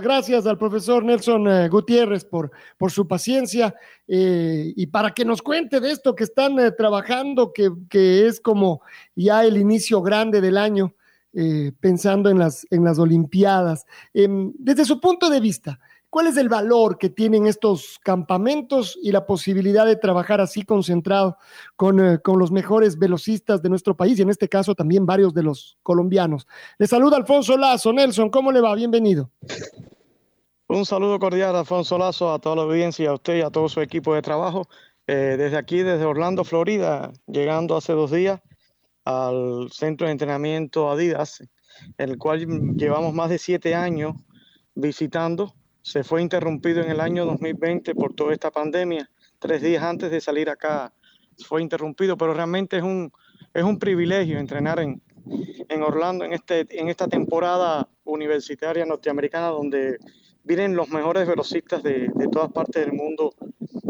Gracias al profesor Nelson eh, Gutiérrez por, por su paciencia eh, y para que nos cuente de esto que están eh, trabajando, que, que, es como ya el inicio grande del año, pensando en las, en las Olimpiadas. Em, desde su punto de vista, ¿cuál es el valor que tienen estos campamentos y la posibilidad de trabajar así concentrado con, con los mejores velocistas de nuestro país y en este caso también varios de los colombianos? Le saluda Alfonso Lazo. Nelson, ¿cómo le va? Bienvenido. Un saludo cordial, Alfonso Lazo, a toda la audiencia, a usted y a todo su equipo de trabajo. Eh, desde aquí, desde Orlando, Florida, llegando hace dos días al centro de entrenamiento Adidas, el cual llevamos más de siete años visitando. Se fue interrumpido en el año 2020 por toda esta pandemia. Tres días antes de salir acá fue interrumpido, pero realmente es un, es un privilegio entrenar en, en Orlando en, este, en esta temporada universitaria norteamericana donde vienen los mejores velocistas de, de todas partes del mundo,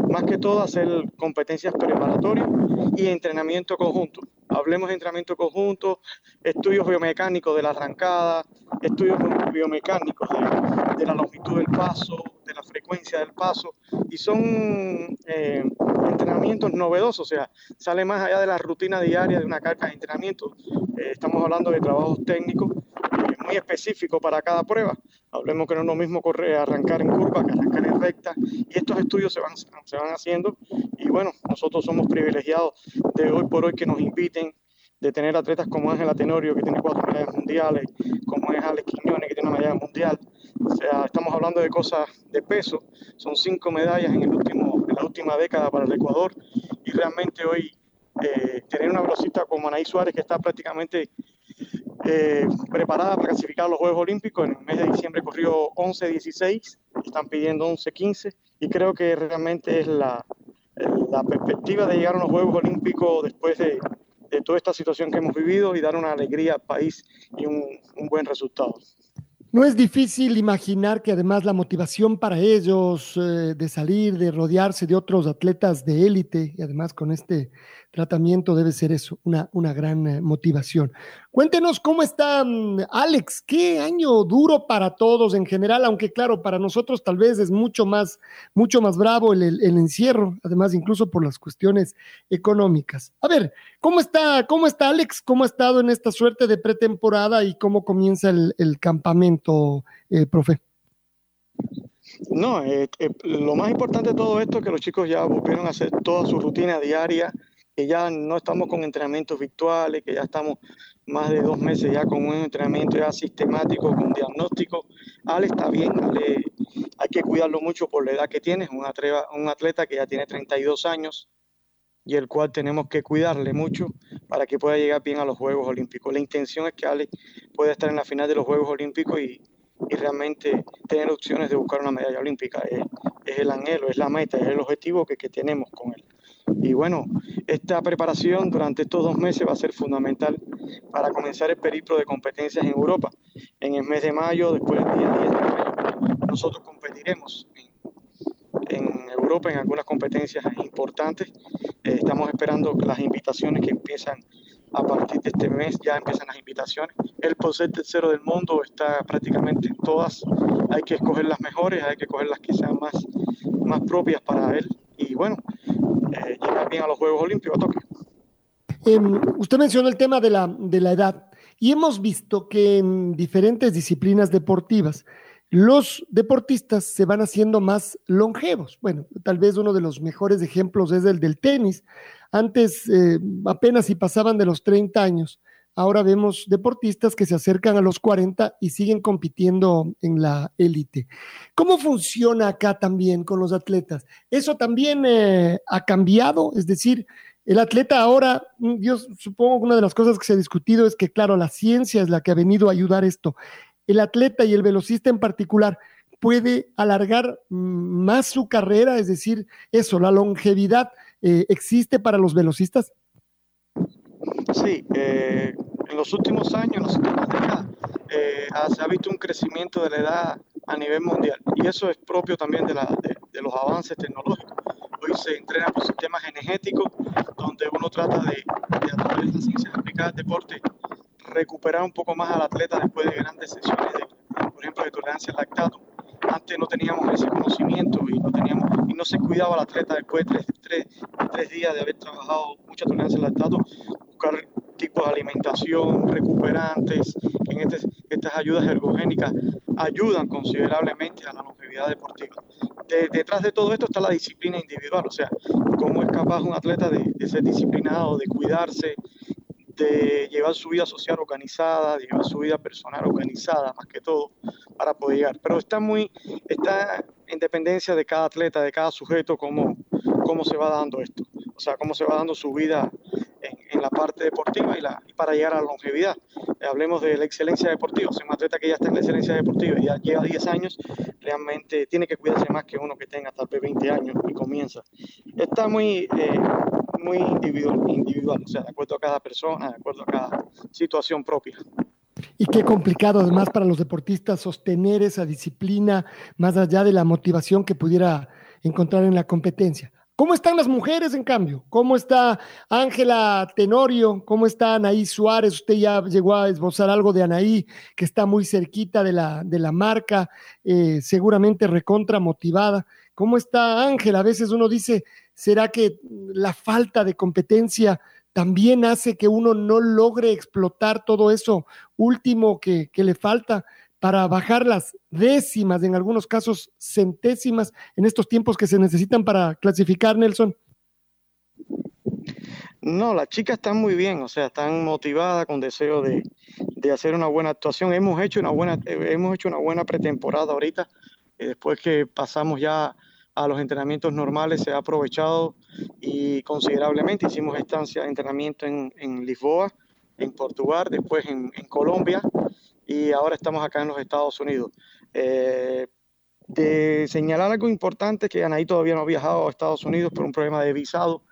más que todo hacer competencias preparatorias y entrenamiento conjunto. Hablemos de entrenamiento conjunto, estudios biomecánicos de la arrancada, estudios biomecánicos de, de la longitud del paso, de la frecuencia del paso, y son eh, entrenamientos novedosos, o sea, sale más allá de la rutina diaria de una carga de entrenamiento. Eh, estamos hablando de trabajos técnicos muy específicos para cada prueba. Hablemos que no es lo mismo correr, arrancar en curva que arrancar en recta, y estos estudios se van, se van haciendo, y bueno, nosotros somos privilegiados de hoy por hoy que nos inviten de tener atletas como Ángela Tenorio, que tiene cuatro medallas mundiales, como es Alex Quiñones, que tiene una medalla mundial. O sea, estamos hablando de cosas de peso. Son cinco medallas en, el último, en la última década para el Ecuador. Y realmente hoy eh, tener una velocista como Anaí Suárez, que está prácticamente eh, preparada para clasificar los Juegos Olímpicos. En el mes de diciembre corrió 11-16, están pidiendo 11-15 y creo que realmente es la, la perspectiva de llegar a los Juegos Olímpicos después de, de toda esta situación que hemos vivido y dar una alegría al país y un, un buen resultado. No es difícil imaginar que además la motivación para ellos eh, de salir, de rodearse de otros atletas de élite y además con este tratamiento debe ser eso, una, una gran eh, motivación. Cuéntenos cómo está Alex, qué año duro para todos en general, aunque claro, para nosotros tal vez es mucho más, mucho más bravo el, el, encierro, además incluso por las cuestiones económicas. A ver, ¿cómo está, cómo está Alex? ¿Cómo ha estado en esta suerte de pretemporada y cómo comienza el, el campamento, eh, profe? No, eh, lo más importante de todo esto es que los chicos ya volvieron a hacer toda su rutina diaria, que ya no estamos con entrenamientos virtuales, que ya estamos más de dos meses ya con un entrenamiento ya sistemático, con diagnóstico. Ale está bien, Ale hay que cuidarlo mucho por la edad que tiene, es un atleta, un atleta que ya tiene 32 años y el cual tenemos que cuidarle mucho para que pueda llegar bien a los Juegos Olímpicos. La intención es que Ale pueda estar en la final de los Juegos Olímpicos y, y realmente tener opciones de buscar una medalla olímpica. Es, es, el anhelo, es la meta, es el objetivo que, que tenemos con él. Y bueno, esta preparación durante estos dos meses va a ser fundamental para comenzar el periplo de competencias en Europa. En el mes de mayo, después del día 10 de mayo, nosotros competiremos en, Europa en algunas competencias importantes. Eh, estamos esperando las invitaciones que empiezan a partir de este mes, ya empiezan las invitaciones. El por tercero del mundo está prácticamente en todas. Hay que escoger las mejores, hay que escoger las que sean más, más propias para él. Y bueno, eh, llegar a los Juegos Olímpicos. Eh, usted mencionó el tema de la, de la edad y hemos visto que en diferentes disciplinas deportivas los deportistas se van haciendo más longevos. Bueno, tal vez uno de los mejores ejemplos es el del tenis. Antes, eh, apenas si pasaban de los 30 años, ahora vemos deportistas que se acercan a los 40 y siguen compitiendo en la élite. ¿Cómo funciona acá también con los atletas? ¿Eso también eh, ha cambiado? Es decir, el atleta ahora, mm, yo supongo que una de las cosas que se ha discutido es que, claro, la ciencia es la que ha venido a ayudar esto. El atleta y el velocista en particular puede alargar mm, más su carrera, es decir, eso, la longevidad eh, existe para los velocistas. Sí, eh, en los últimos años, en últimas décadas, eh, se ha visto un crecimiento de la edad a nivel mundial y eso es propio también de, los avances tecnológicos. Hoy se entrena por sistemas energéticos donde uno trata de, de a través de la ciencia aplicada al deporte, recuperar un poco más al atleta después de grandes sesiones, de, por ejemplo, de tolerancia al lactato. Antes no teníamos ese conocimiento y no, teníamos, y no se cuidaba al atleta después de tres, tres días de haber trabajado mucha tolerancia al lactato, buscar de alimentación, recuperantes, en este, estas ayudas ergogénicas ayudan considerablemente a la longevidad deportiva. detrás de todo esto está la disciplina individual, o sea, cómo es capaz un atleta de, de ser disciplinado, de cuidarse, de llevar su vida social organizada, de llevar su vida personal organizada, más que todo, para poder llegar. Pero está muy, está en dependencia de cada atleta, de cada sujeto, cómo, cómo se va dando esto. O sea, cómo se va dando su vida en, la parte deportiva y, la, para llegar a la longevidad. hablemos de la excelencia deportiva. Si un atleta que ya está en la excelencia deportiva y ya lleva 10 años, realmente tiene que cuidarse más que uno que tenga tal vez 20 años y comienza. Está muy, eh, muy individual, individual, o sea, de acuerdo a cada persona, de acuerdo a cada situación propia. Y qué complicado además para los deportistas sostener esa disciplina más allá de la motivación que pudiera encontrar en la competencia. ¿Cómo están las mujeres, en cambio? ¿Cómo está Ángela Tenorio? ¿Cómo está Anaí Suárez? Usted ya llegó a esbozar algo de Anaí, que está muy cerquita de la, de la marca, eh, seguramente recontra motivada. ¿Cómo está Ángela? A veces uno dice, ¿será que la falta de competencia también hace que uno no logre explotar todo eso último que, que le falta? Para bajar las décimas, en algunos casos centésimas, en estos tiempos que se necesitan para clasificar, Nelson? No, las chicas están muy bien, o sea, están motivadas con deseo de, hacer una buena actuación. Hemos hecho una buena, hemos hecho una buena pretemporada ahorita, y después que pasamos ya a los entrenamientos normales se ha aprovechado y considerablemente hicimos estancia de entrenamiento en, Lisboa, en Portugal, después en, en Colombia y ahora estamos acá en los Estados Unidos. Eh, de señalar algo importante, que Anaí todavía no ha viajado a Estados Unidos por un problema de visado.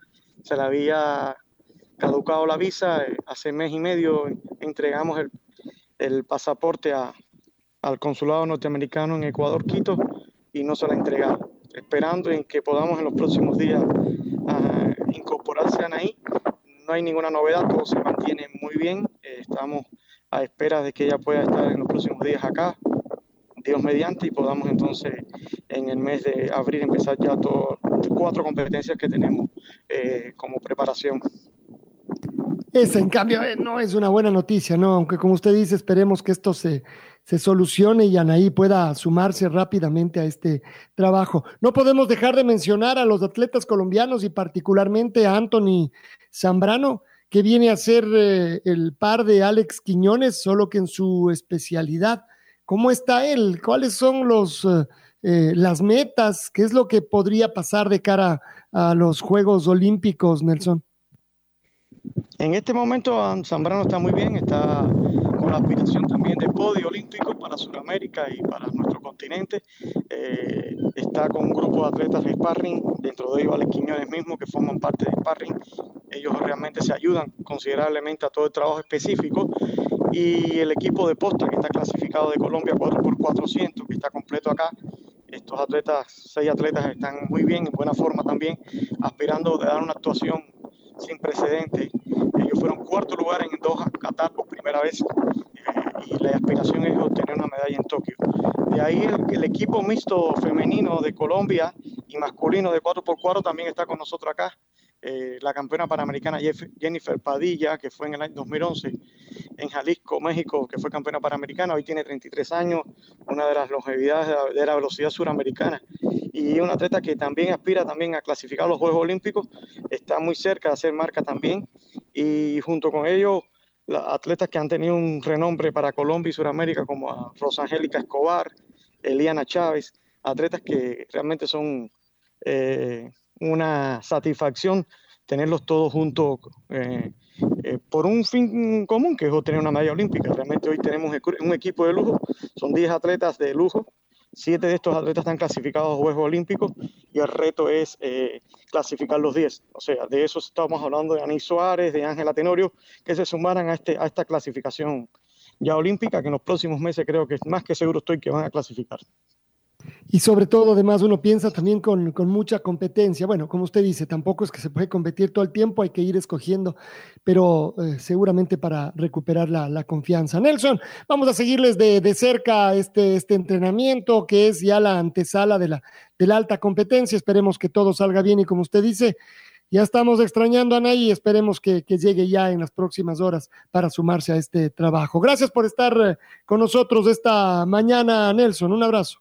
Se le había caducado la visa, eh, hace mes y medio entregamos el, pasaporte al consulado norteamericano en Ecuador, Quito, y no se la entregado. Esperando en que podamos en los próximos días uh, incorporarse a Anaí. No hay ninguna novedad, todo se mantiene muy bien. Eh, estamos a espera de que ella pueda estar en los próximos días acá, Dios mediante, y podamos entonces en el mes de abril empezar ya todas cuatro competencias que tenemos eh, como preparación. Esa, en cambio, eh, no es una buena noticia, ¿no? Aunque como usted dice, esperemos que esto se, se solucione y Anaí pueda sumarse rápidamente a este trabajo. No podemos dejar de mencionar a los atletas colombianos y particularmente a Anthony Zambrano, que viene a ser eh, el par de Alex Quiñones, solo que en su especialidad. ¿Cómo está él? ¿Cuáles son los, eh, eh, las metas? ¿Qué es lo que podría pasar de cara a los Juegos Olímpicos, Nelson? En este momento Zambrano está muy bien, está con la aspiración también de podio olímpico para Sudamérica y para nuestro continente. Está con un grupo de atletas de sparring, dentro de ellos Alex Quiñones mismo, que forman parte de sparring. Ellos realmente se ayudan considerablemente a todo el trabajo específico. Y el equipo de posta que está clasificado de Colombia 4x400, que está completo acá, estos atletas, seis atletas están muy bien, en buena forma también, aspirando a dar una actuación sin precedentes. Ellos fueron cuarto lugar en Doha, Qatar, por primera vez, eh, y la aspiración es obtener una medalla en Tokio. De ahí el, equipo mixto femenino de Colombia y masculino de 4x4 también está con nosotros acá. Eh, la campeona panamericana Jennifer Padilla, que fue en el año 2011 en Jalisco, México, que fue campeona panamericana, hoy tiene 33 años, una de las longevidades de la, velocidad suramericana. Y una atleta que también aspira también a clasificar los Juegos Olímpicos, está muy cerca de hacer marca también. Y junto con ellos atletas que han tenido un renombre para Colombia y Sudamérica, como a Rosangélica Escobar, Eliana Chávez, atletas que realmente son eh, una satisfacción tenerlos todos juntos eh, eh, por un fin común, que es obtener una medalla olímpica. Realmente hoy tenemos un equipo de lujo, son 10 atletas de lujo, siete de estos atletas están clasificados a Juegos Olímpicos y el reto es eh, clasificar los 10. O sea, de eso estamos hablando de Anis Suárez, de Ángela Tenorio, que se sumaran a, este, a esta clasificación ya olímpica, que en los próximos meses creo que más que seguro estoy que van a clasificar. Y sobre todo, además, uno piensa también con, mucha competencia. Bueno, como usted dice, tampoco es que se puede competir todo el tiempo, hay que ir escogiendo, pero eh, seguramente para recuperar la, confianza. Nelson, vamos a seguirles de, cerca este, este entrenamiento, que es ya la antesala de la, de la alta competencia. Esperemos que todo salga bien y como usted dice, ya estamos extrañando a Nay y esperemos que, que, llegue ya en las próximas horas para sumarse a este trabajo. Gracias por estar eh, con nosotros esta mañana, Nelson. Un abrazo.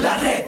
La red.